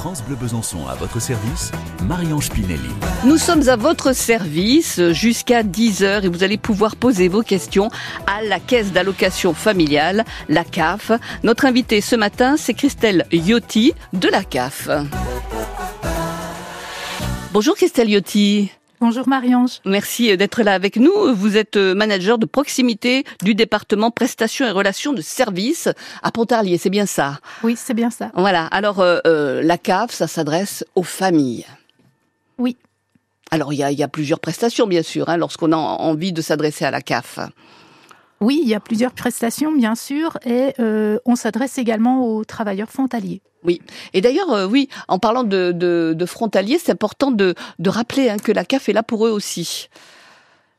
France Bleu Besançon à votre service, Marion Spinelli. Nous sommes à votre service jusqu'à 10h et vous allez pouvoir poser vos questions à la caisse d'allocation familiale, la CAF. Notre invitée ce matin, c'est Christelle Yotti de la CAF. Bonjour Christelle Yotti. Bonjour Marie-Ange. Merci d'être là avec nous. Vous êtes manager de proximité du département prestations et relations de services à Pontarlier, c'est bien ça? Oui, c'est bien ça. Voilà, alors euh, euh, la CAF, ça s'adresse aux familles. Oui. Alors il y a, y a, plusieurs prestations bien sûr, hein, lorsqu'on a envie de s'adresser à la CAF. Oui, il y a plusieurs prestations bien sûr et euh, on s'adresse également aux travailleurs frontaliers. Oui. Et d'ailleurs, euh, oui, en parlant de, de, de frontaliers, c'est important de, de rappeler hein, que la CAF est là pour eux aussi.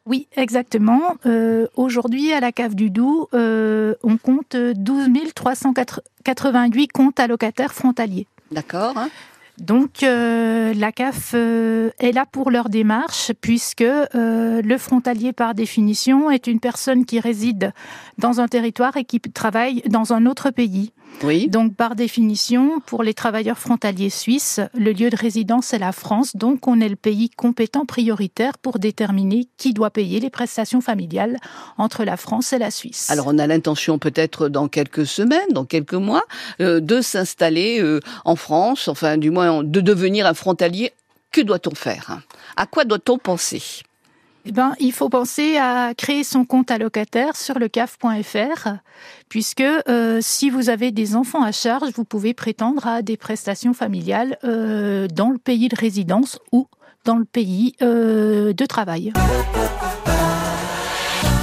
Oui, exactement. Euh, Aujourd'hui, à la CAF du Doubs, euh, on compte 12 388 comptes allocataires frontaliers. D'accord. Hein donc euh, la CAF euh, est là pour leur démarche puisque euh, le frontalier par définition est une personne qui réside dans un territoire et qui travaille dans un autre pays. Oui. Donc par définition, pour les travailleurs frontaliers suisses, le lieu de résidence est la France, donc on est le pays compétent prioritaire pour déterminer qui doit payer les prestations familiales entre la France et la Suisse. Alors on a l'intention peut-être dans quelques semaines, dans quelques mois, euh, de s'installer euh, en France, enfin du moins de devenir un frontalier. Que doit-on faire? À quoi doit-on penser? Eh ben, il faut penser à créer son compte allocataire sur le CAF.fr, puisque euh, si vous avez des enfants à charge, vous pouvez prétendre à des prestations familiales euh, dans le pays de résidence ou dans le pays euh, de travail.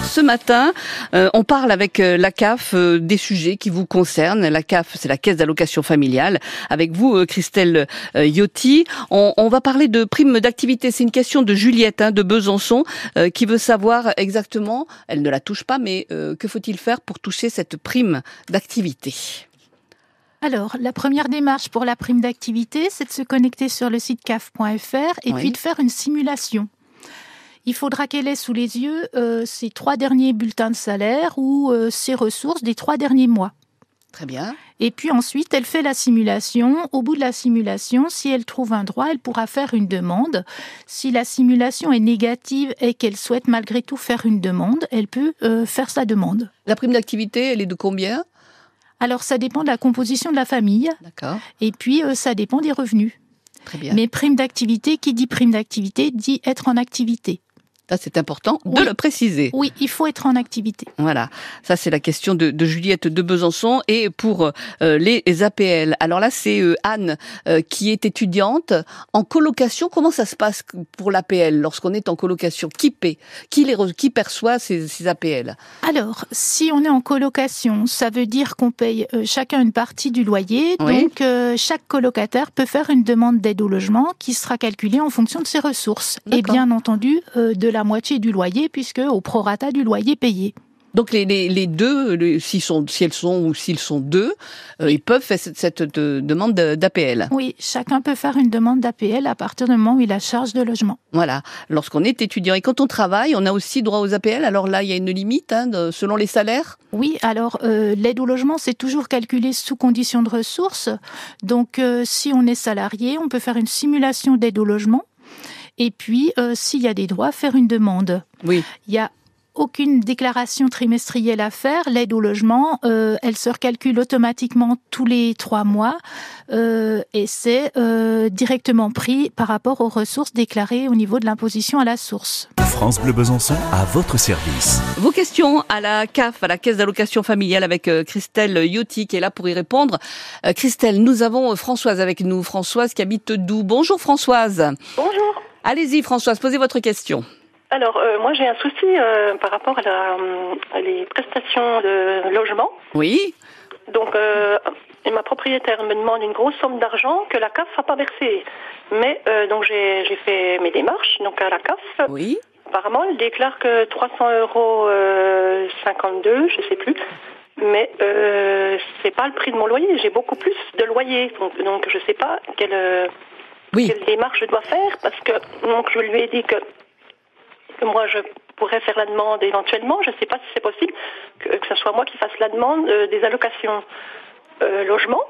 Ce matin, euh, on parle avec euh, la CAF euh, des sujets qui vous concernent. La CAF, c'est la Caisse d'allocation familiale. Avec vous, Christelle Yotti, on, on, va parler de prime d'activité. C'est une question de Juliette hein, de Besançon qui veut savoir exactement, elle ne la touche pas, mais que faut-il faire pour toucher cette prime d'activité? Alors, la première démarche pour la prime d'activité, c'est de se connecter sur le site caf.fr et Oui. puis de faire une simulation. Il faudra qu'elle ait sous les yeux euh, ses trois derniers bulletins de salaire ou euh, ses ressources des trois derniers mois. Très bien. Et puis ensuite, elle fait la simulation. Au bout de la simulation, si elle trouve un droit, elle pourra faire une demande. Si la simulation est négative et qu'elle souhaite malgré tout faire une demande, elle peut euh, faire sa demande. La prime d'activité, elle est de combien? Alors ça dépend de la composition de la famille D'accord. et puis euh, ça dépend des revenus. Très bien. Mais prime d'activité, qui dit prime d'activité, dit être en activité. Ça, c'est important de le préciser. Oui, il faut être en activité. Voilà, ça c'est la question de, de Juliette de Besançon et pour euh, les APL. Alors là c'est euh, Anne euh, qui est étudiante en colocation. Comment ça se passe pour l'APL lorsqu'on est en colocation? Qui paie? Qui les qui perçoit ces, ces APL Alors, si on est en colocation, ça veut dire qu'on paye chacun une partie du loyer. Oui. Donc, chaque colocataire peut faire une demande d'aide au logement qui sera calculée en fonction de ses ressources. Et bien entendu, de la moitié du loyer, puisque au prorata du loyer payé. Donc les, les, les deux, les- s'ils sont, si elles sont ou s'ils sont deux, euh, ils peuvent faire cette, cette de- demande d'APL. Oui, chacun peut faire une demande d'APL à partir du moment où il a charge de logement. Voilà, lorsqu'on est étudiant et quand on travaille, on a aussi droit aux APL. Alors là, il y a une limite hein, de- selon les salaires? Oui, alors euh, l'aide au logement, c'est toujours calculé sous condition de ressources. Donc, euh, si on est salarié, on peut faire une simulation d'aide au logement. Et puis, euh, s'il y a des droits, faire une demande. Oui. Il y a aucune déclaration trimestrielle à faire. L'aide au logement, euh, elle se recalcule automatiquement tous les trois mois euh, et c'est euh, directement pris par rapport aux ressources déclarées au niveau de l'imposition à la source. France Bleu Besançon à votre service. Vos questions à la CAF, à la Caisse d'allocation familiale avec Christelle Yotti qui est là pour y répondre. Christelle, nous avons Françoise avec nous. Françoise qui habite Doux. Bonjour Françoise. Bonjour. Allez-y Françoise, posez votre question. Alors, euh, moi, j'ai un souci euh, par rapport à, la, à les prestations de logement. Oui Donc, euh, et ma propriétaire me demande une grosse somme d'argent que la CAF n'a pas versée. Mais donc j'ai fait mes démarches donc à la CAF. Oui Apparemment, elle déclare que 300 euros euh, 52, je sais plus. Mais euh, c'est pas le prix de mon loyer. J'ai beaucoup plus de loyer, donc, donc je sais pas quelle, Oui. quelle démarche je dois faire parce que donc je lui ai dit que, que moi je pourrais faire la demande éventuellement. Je sais pas si c'est possible que, que ce soit moi qui fasse la demande euh, des allocations euh, logement.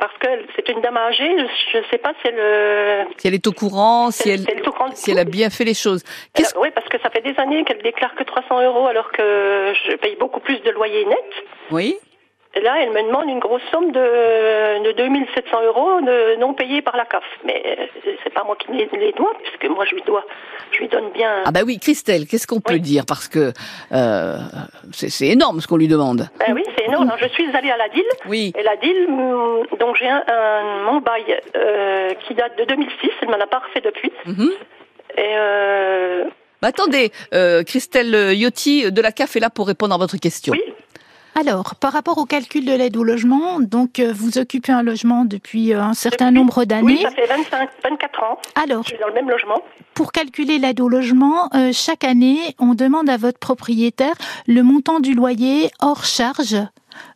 parce que c'est une dame âgée. Je ne sais pas si elle, euh, Si elle est au courant, si elle, si elle si a bien fait les choses. Qu'est-ce oui, parce que ça fait des années qu'elle déclare que 300 euros alors que je paye beaucoup plus de loyer net. Oui. Et là, elle me demande une grosse somme de, de 2700 euros de, non payés par la CAF. Mais euh, c'est pas moi qui les, les dois, puisque moi je lui dois, je lui donne bien. Ah bah oui, Christelle, qu'est-ce qu'on peut dire? Parce que euh, c'est énorme ce qu'on lui demande. Ben oui, c'est énorme. Alors, je suis allée à la DIL. Oui. Et la DIL, hum, donc j'ai un, un- mon bail euh, qui date de 2006. Elle m'en a pas refait depuis. Mhm. Et euh, Bah attendez, Christelle Yotti de la CAF est là pour répondre à votre question. oui, Alors, par rapport au calcul de l'aide au logement, donc euh, vous occupez un logement depuis euh, un certain Depuis- nombre oui, d'années. ça fait 25, 24 ans. Alors, Je suis dans le même logement. pour calculer l'aide au logement, euh, chaque année, on demande à votre propriétaire le montant du loyer hors charge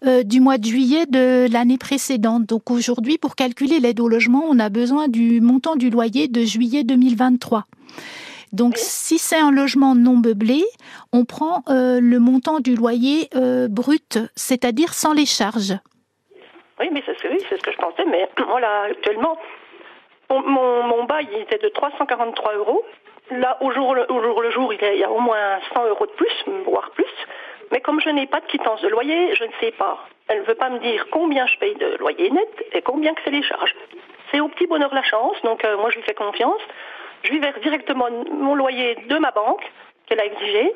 euh, du mois de juillet de l'année précédente. Donc aujourd'hui, pour calculer l'aide au logement, on a besoin du montant du loyer de juillet 2023. Donc si c'est un logement non meublé, on prend euh, le montant du loyer euh, brut, c'est-à-dire sans les charges. Oui, mais c'est oui, c'est ce que je pensais. Mais voilà, actuellement, mon, mon, mon bail il était de 343 euros. Là, au jour, le- au jour le jour, il y, a, il y a au moins 100 euros de plus, voire plus. Mais comme je n'ai pas de quittance de loyer, je ne sais pas. Elle ne veut pas me dire combien je paye de loyer net et combien que c'est les charges. C'est au petit bonheur la chance, donc euh, moi je lui fais confiance. Je lui verse directement mon loyer de ma banque qu'elle a exigé.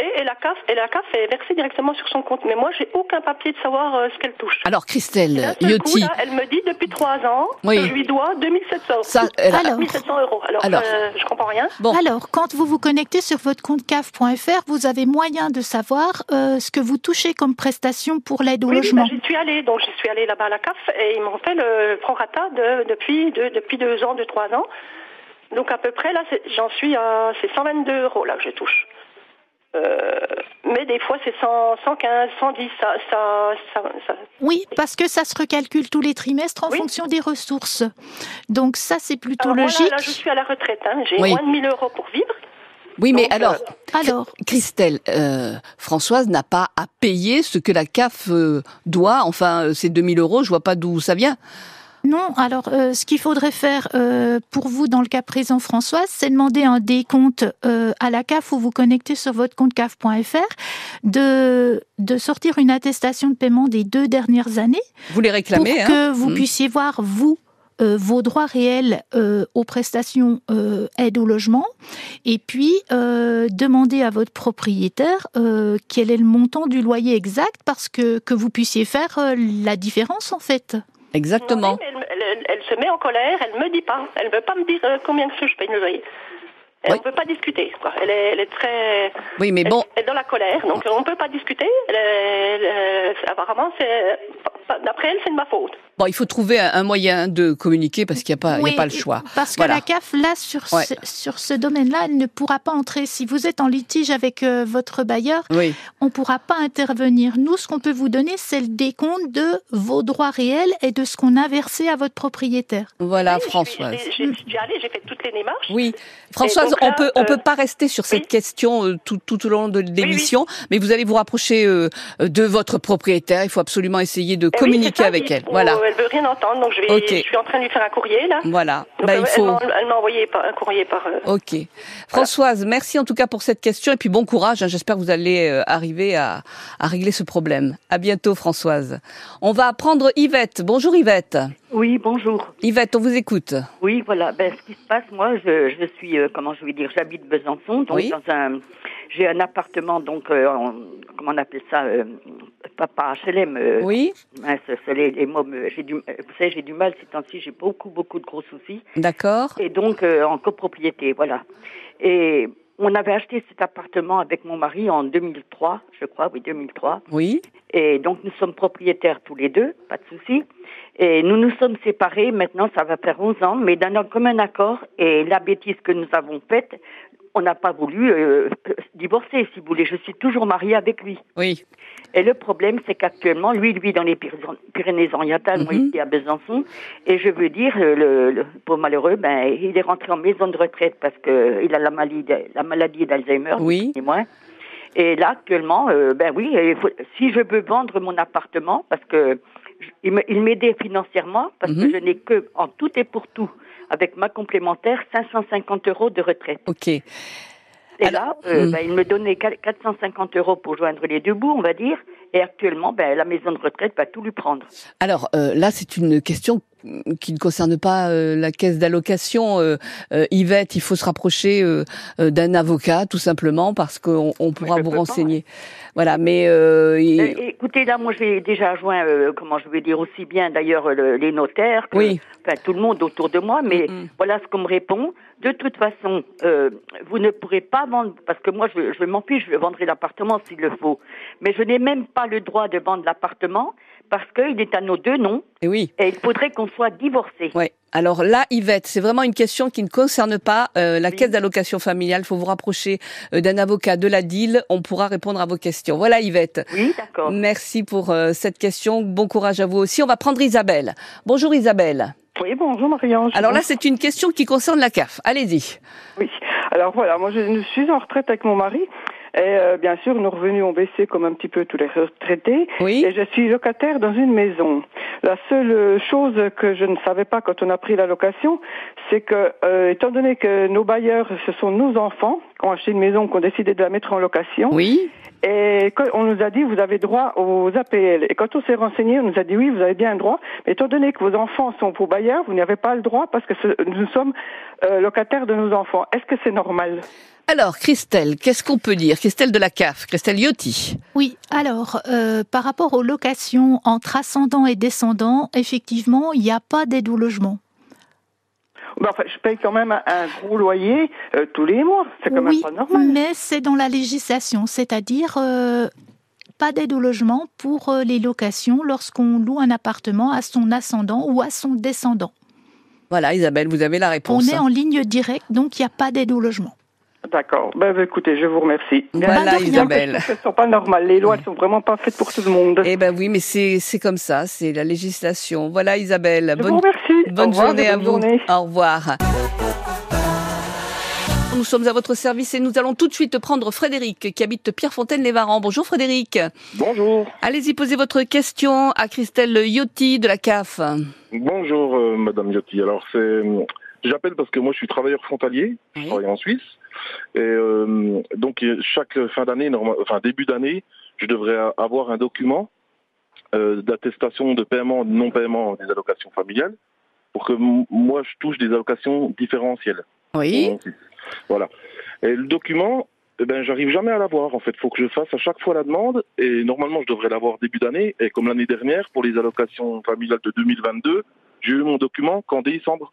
Et, et la CAF, et la CAF est versée directement sur son compte. Mais moi, j'ai aucun papier de savoir euh, ce qu'elle touche. Alors Christelle là, elle me dit depuis trois ans Oui. que je lui dois 2700 euros. ça, elle a- Alors. 2700 euros. Alors, Alors. euh, je comprends rien. Bon. Alors, quand vous vous connectez sur votre compte CAF.fr, vous avez moyen de savoir euh, ce que vous touchez comme prestation pour l'aide au Oui, oui, logement. bah, j'y suis allée. Donc, j'y suis allée là-bas à la CAF et ils m'ont fait le prorata de, depuis, de, depuis deux ans, deux, trois ans. Donc, à peu près, là, c'est- j'en suis à, c'est 122 euros, là, que je touche. Euh, mais des fois, c'est 100, 115, 110, ça, ça, ça, ça- Oui, parce que ça se recalcule tous les trimestres en Oui. fonction des ressources. Donc ça, c'est plutôt Alors, moi, là, logique. là, je suis à la retraite. Hein. J'ai Oui. moins de 1000 euros pour vivre. oui, mais Donc, alors, euh, Alors, Christelle, euh, Françoise n'a pas à payer ce que la CAF euh, doit. Enfin, euh, ces 2000 euros, je vois pas d'où ça vient. Non, alors euh, ce qu'il faudrait faire euh, pour vous dans le cas présent, Françoise, c'est demander un décompte euh, à la CAF ou vous connecter sur votre compte CAF.fr de, de sortir une attestation de paiement des deux dernières années Vous les réclamez, pour hein que vous Mm. puissiez voir, vous, euh, vos droits réels euh, aux prestations euh, aide au logement et puis demander à votre propriétaire quel est le montant du loyer exact parce que, que vous puissiez faire la différence en fait. Exactement. Oui, mais elle, elle- elle- elle se met en colère, elle me dit pas. Elle veut pas me dire euh, combien que je paye le loyer. Elle Oui. ne peut pas discuter. Quoi. Elle, est, elle est très. Oui, mais bon, elle est dans la colère, donc on ne peut pas discuter. Elle est- elle est- apparemment, c'est, d'après elle, c'est de ma faute. Bon, il faut trouver un, moyen de communiquer parce qu'il n'y a pas, il y Oui, a pas le choix. Parce que Voilà. la CAF, là, sur Ouais. ce, sur ce domaine-là, elle ne pourra pas entrer. Si vous êtes en litige avec euh, votre bailleur, Oui. on ne pourra pas intervenir. Nous, ce qu'on peut vous donner, c'est le décompte de vos droits réels et de ce qu'on a versé à votre propriétaire. Voilà, Oui, Françoise. j'ai- fait toutes les démarches. Oui, Françoise, on peut on euh, peut pas rester sur cette oui. question euh, tout, tout au long de l'émission, mais vous allez vous rapprocher euh, de votre propriétaire. Il faut absolument essayer de Eh oui, communiquer avec elle. faut- Voilà, Elle veut rien entendre, donc je, vais, je suis en train de lui faire un courrier là. voilà. Donc, Bah, elle, faut. m'a- elle m'a envoyé par, un courrier par. euh, Ok, Françoise, merci en tout cas pour cette question et puis bon courage. hein. J'espère que vous allez euh, arriver à, à régler ce problème. À bientôt, Françoise. On va prendre Yvette. Bonjour Yvette. Oui, bonjour. Yvette, on vous écoute. Oui, voilà. Ben, ce qui se passe, moi, je, je suis, euh, comment je vais dire, j'habite Besançon, donc Oui. dans un, j'ai un appartement, donc, euh, en- comment on appelle ça, euh, pas HLM. euh, Oui, mince, c'est les, les mots, j'ai du, vous savez, j'ai du mal ces temps-ci, j'ai beaucoup, beaucoup de gros soucis, d'accord. et donc en copropriété, voilà. Et on avait acheté cet appartement avec mon mari en 2003, je crois, oui, 2003. Oui, Et donc nous sommes propriétaires tous les deux, pas de souci. Et nous nous sommes séparés, maintenant ça va faire 11 ans, mais d'un commun accord, et la bêtise que nous avons faite, on n'a pas voulu euh, divorcer, si vous voulez. Je suis toujours mariée avec lui. oui, Et le problème, c'est qu'actuellement, lui, lui, dans les Pyr- Pyrénées-Orientales, moi Mhm. ici à Besançon, et je veux dire, euh, le, le pauvre malheureux, ben, il est rentré en maison de retraite parce que il a la maladie, la maladie d'Alzheimer, Oui. et moi. Et là, actuellement, euh, ben oui, faut- si je veux vendre mon appartement, parce que je- il m'aidait financièrement parce Mhm. que je n'ai que, en tout et pour tout, avec ma complémentaire, 550 euros de retraite. Ok. Et Alors- là, euh, Hmm. ben, il me donnait quat- 450 euros pour joindre les deux bouts, on va dire. Et actuellement, ben, la maison de retraite va tout lui prendre. Alors euh, là, c'est une question qui ne concerne pas euh, la caisse d'allocation. Euh, euh, Yvette, il faut se rapprocher euh, euh, d'un avocat, tout simplement, parce qu'on on pourra vous pas, renseigner. Voilà, mais il- écoutez, là, moi, j'ai déjà joint, euh, comment je veux dire, aussi bien d'ailleurs le- les notaires que Oui. enfin, tout le monde autour de moi, mais Mm, voilà ce qu'on me répond. De toute façon, euh, vous ne pourrez pas vendre, parce que moi, je, je m'en fiche, je vendrai l'appartement s'il le faut. Mais je n'ai même pas le droit de vendre l'appartement parce qu'il est à nos deux noms eh oui. et il faudrait qu'on soit divorcés. Ouais. Alors là, Yvette, c'est vraiment une question qui ne concerne pas euh, la Oui. caisse d'allocation familiale. Il faut vous rapprocher euh, d'un avocat de la DIL. On pourra répondre à vos questions. Voilà, Yvette. Oui, d'accord. Merci pour euh, cette question. Bon courage à vous aussi. On va prendre Isabelle. Bonjour Isabelle. Oui, bonjour Marie-Ange. Alors là, c'est une question qui concerne la CAF. Allez-y. Oui. Alors voilà, moi je suis en retraite avec mon mari. Et euh, bien sûr, nos revenus ont baissé comme un petit peu tous les retraités. Oui. Et je suis locataire dans une maison. La seule chose que je ne savais pas quand on a pris la location, c'est que, euh, étant donné que nos bailleurs, ce sont nos enfants, qui ont acheté une maison, qui ont décidé de la mettre en location, Oui. et on nous a dit, vous avez droit aux APL. Et quand on s'est renseigné, on nous a dit, oui, vous avez bien le droit. Mais étant donné que vos enfants sont vos bailleurs, vous n'avez pas le droit parce que ce- nous sommes euh, locataires de nos enfants. Est-ce que c'est normal? Alors, Christelle, qu'est-ce qu'on peut dire? Christelle de la CAF, Christelle Yotti. Oui, alors, euh, par rapport aux locations entre ascendants et descendants, effectivement, il n'y a pas d'aide au logement. Ben, enfin, Je paye quand même un, gros loyer euh, tous les mois. C'est quand oui, même pas normal. mais c'est dans la législation, c'est-à-dire euh, pas d'aide au logement pour euh, les locations lorsqu'on loue un appartement à son ascendant ou à son descendant. Voilà, Isabelle, vous avez la On réponse. est en ligne directe, donc il n'y a pas d'aide au logement. D'accord. Ben, ben, écoutez, je vous remercie. Voilà. Isabelle. Elles sont pas normales. Les lois, elles sont vraiment pas faites pour tout le monde. Eh ben oui, mais c'est c'est comme ça, c'est la législation. Voilà, Isabelle. je vous remercie. Au bonne revoir journée à bonne vous. journée. Au revoir. Nous sommes à votre service et nous allons tout de suite prendre Frédéric qui habite Pierrefontaine-les-Varans. Bonjour Frédéric. Bonjour. Allez-y, posez votre question à Christelle Yotti de la CAF. Bonjour, euh, Madame Yotti. Alors, c'est, j'appelle parce que moi, je suis travailleur frontalier. Je travaille en Suisse. Et euh, donc, chaque fin d'année, enfin début d'année, je devrais avoir un document euh, d'attestation de paiement, de non-paiement des allocations familiales, pour que moi, je touche des allocations différentielles. Oui. Voilà. Et le document, eh ben, j'arrive jamais à l'avoir. En fait, faut que je fasse à chaque fois la demande. Et normalement, je devrais l'avoir début d'année. Et comme l'année dernière, pour les allocations familiales de 2022, j'ai eu mon document qu'en décembre.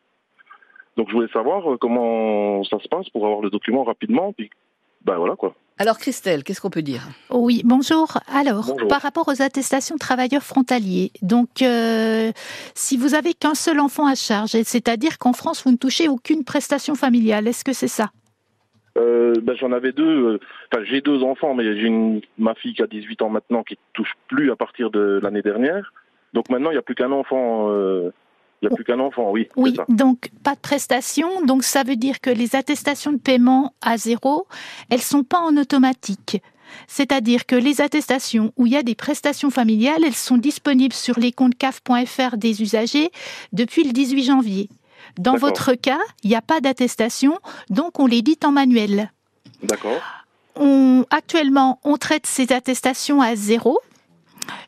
Donc, je voulais savoir euh, comment ça se passe pour avoir le document rapidement. Puis, ben voilà quoi. Alors Christelle, qu'est-ce qu'on peut dire? Oui, bonjour. Alors, Bonjour. par rapport aux attestations de travailleurs frontaliers, donc euh, si vous avez qu'un seul enfant à charge, c'est-à-dire qu'en France vous ne touchez aucune prestation familiale, est-ce que c'est ça? Euh, ben, j'en avais deux. Enfin, j'ai deux enfants, mais j'ai une, ma fille qui a 18 ans maintenant qui touche plus à partir de l'année dernière. Donc maintenant, il n'y a plus qu'un enfant. euh, Il n'y a plus qu'un enfant, oui. Oui, ça. donc pas de prestation, donc ça veut dire que les attestations de paiement à zéro, elles sont pas en automatique. C'est-à-dire que les attestations où il y a des prestations familiales, elles sont disponibles sur les comptes CAF.fr des usagers depuis le 18 janvier. Dans votre cas, il n'y a pas d'attestation, donc on les dit en manuel. D'accord. On, actuellement, on traite ces attestations à zéro.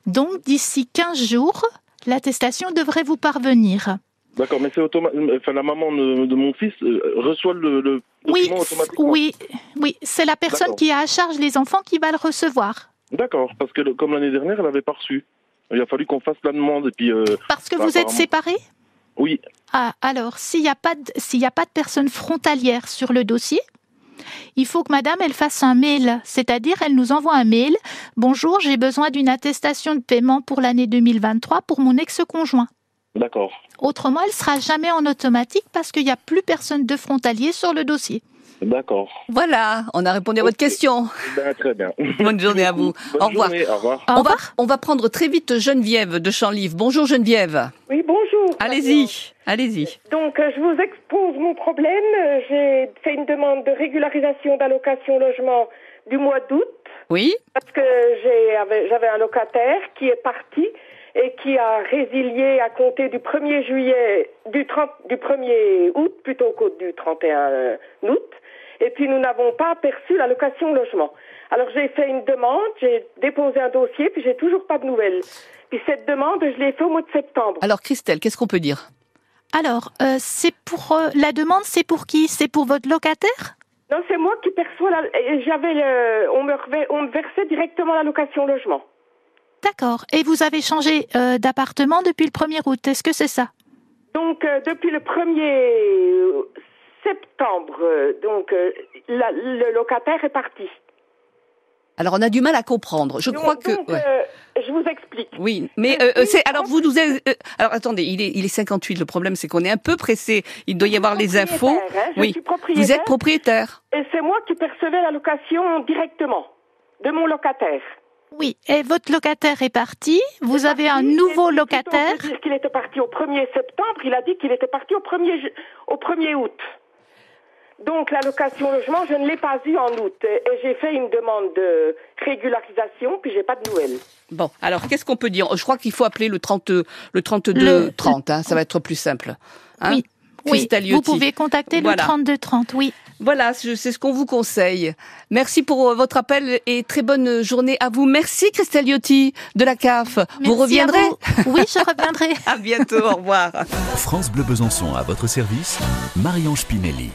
Donc, d'ici 15 jours, l'attestation devrait vous parvenir. D'accord, mais c'est automatique. Enfin, la maman de, mon fils euh, reçoit le, le Oui, automatiquement. oui, oui, c'est la personne qui a à charge les enfants qui va le recevoir. D'accord, parce que comme l'année dernière, elle avait pas reçu. Il a fallu qu'on fasse la demande et puis euh, Parce que Bah, vous êtes séparés? Oui, Ah, alors, s'il n'y a, pas de- s'il y a pas de personne frontalière sur le dossier, il faut que madame, elle fasse un mail. C'est-à-dire, elle nous envoie un mail. Bonjour, j'ai besoin d'une attestation de paiement pour l'année 2023 pour mon ex-conjoint. d'accord. Autrement, elle sera jamais en automatique parce qu'il n'y a plus personne de frontalier sur le dossier. D'accord. Voilà, on a répondu à votre question. Ben, très bien. Bonne journée à vous. Bonne Au revoir. journée, au revoir. Au On va, on va prendre très vite Geneviève de Champlive. Bonjour Geneviève. Oui, bonjour. Allez-y, allez-y. Donc, euh, je vous expose mon problème. Euh, J'ai fait une demande de régularisation d'allocation logement du mois d'août Oui, parce que j'avais j'avais un locataire qui est parti et qui a résilié à compter du 1er juillet, du, 30, du 1er août plutôt qu'au du 31 août. Et puis nous n'avons pas perçu l'allocation logement. Alors j'ai fait une demande, j'ai déposé un dossier, puis j'ai toujours pas de nouvelles. Puis cette demande, je l'ai fait au mois de septembre. Alors Christelle, qu'est-ce qu'on peut dire? Alors, euh, c'est pour euh, la demande, c'est pour qui? C'est pour votre locataire? Non, c'est moi qui perçois la. J'avais, le- on me, revê- on me versait directement l'allocation logement. D'accord. Et vous avez changé euh, d'appartement depuis le 1er août, est-ce que c'est ça? Donc euh, depuis le 1er septembre, euh, donc euh, la- le locataire est parti. Alors on a du mal à comprendre. Je Donc- crois que... donc, ouais. euh, je vous explique. Oui, mais euh, euh, c'est alors vous nous avez- euh, alors attendez, il est il est 58. Le problème c'est qu'on est un peu pressé. Il doit y avoir les infos. Hein, je oui. suis Vous êtes propriétaire. Et c'est moi qui percevais l'allocation directement de mon locataire. Oui. Et votre locataire est parti, vous est avez un nouveau locataire dire qu'il était parti au 1er septembre, il a dit qu'il était parti au 1er, ju- au 1er août. Donc l'allocation logement, je ne l'ai pas eu en août. Et j'ai fait une demande de régularisation, puis j'ai pas de nouvelles. Bon, alors qu'est-ce qu'on peut dire? Je crois qu'il faut appeler le 30 le 32 Le- 30 hein, ça va être plus simple. Hein? Oui. Oui, Christelle vous pouvez contacter Voilà. le 3230, oui. Voilà, c'est ce qu'on vous conseille. Merci pour euh, votre appel et très bonne journée à vous. Merci Christelle Liotti de la CAF. vous Merci reviendrez vous. Oui, je reviendrai. À bientôt, au revoir. France Bleu Besançon à votre service, Marie-Ange Pinelli.